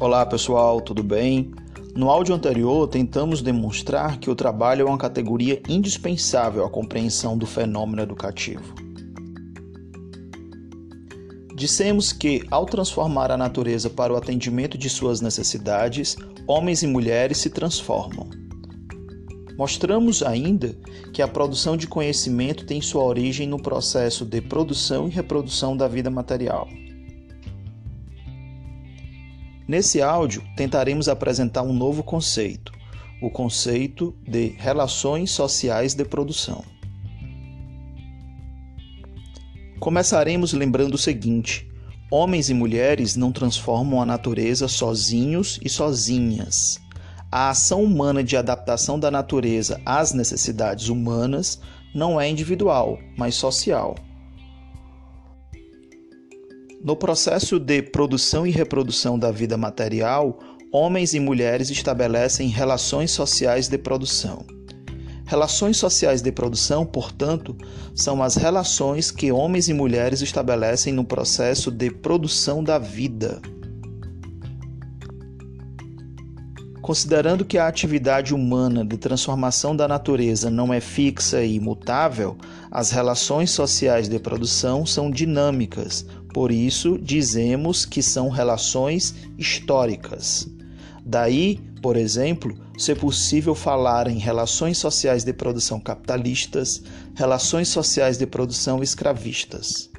Olá pessoal, tudo bem? No áudio anterior, tentamos demonstrar que o trabalho é uma categoria indispensável à compreensão do fenômeno educativo. Dissemos que, ao transformar a natureza para o atendimento de suas necessidades, homens e mulheres se transformam. Mostramos ainda que a produção de conhecimento tem sua origem no processo de produção e reprodução da vida material. Nesse áudio, tentaremos apresentar um novo conceito, o conceito de relações sociais de produção. Começaremos lembrando o seguinte: homens e mulheres não transformam a natureza sozinhos e sozinhas. A ação humana de adaptação da natureza às necessidades humanas não é individual, mas social. No processo de produção e reprodução da vida material, homens e mulheres estabelecem relações sociais de produção. Relações sociais de produção, portanto, são as relações que homens e mulheres estabelecem no processo de produção da vida. Considerando que a atividade humana de transformação da natureza não é fixa e imutável, as relações sociais de produção são dinâmicas, por isso dizemos que são relações históricas. Daí, por exemplo, ser possível falar em relações sociais de produção capitalistas, relações sociais de produção escravistas.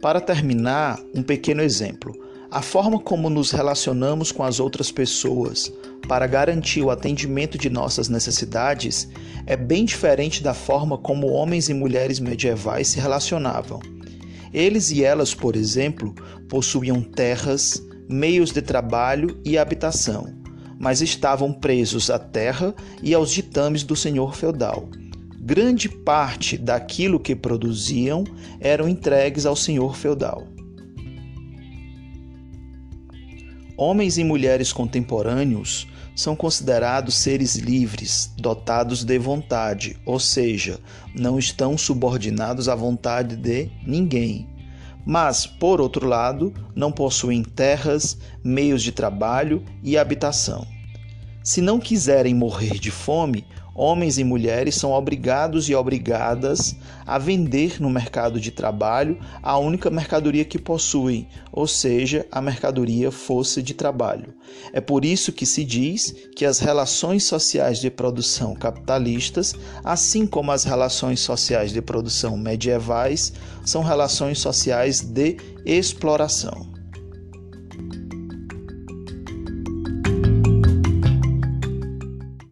Para terminar, um pequeno exemplo. A forma como nos relacionamos com as outras pessoas para garantir o atendimento de nossas necessidades é bem diferente da forma como homens e mulheres medievais se relacionavam. Eles e elas, por exemplo, possuíam terras, meios de trabalho e habitação, mas estavam presos à terra e aos ditames do senhor feudal. Grande parte daquilo que produziam eram entregues ao senhor feudal. Homens e mulheres contemporâneos são considerados seres livres, dotados de vontade, ou seja, não estão subordinados à vontade de ninguém. Mas, por outro lado, não possuem terras, meios de trabalho e habitação. Se não quiserem morrer de fome, homens e mulheres são obrigados e obrigadas a vender no mercado de trabalho a única mercadoria que possuem, ou seja, a mercadoria fosse de trabalho. É por isso que se diz que as relações sociais de produção capitalistas, assim como as relações sociais de produção medievais, são relações sociais de exploração.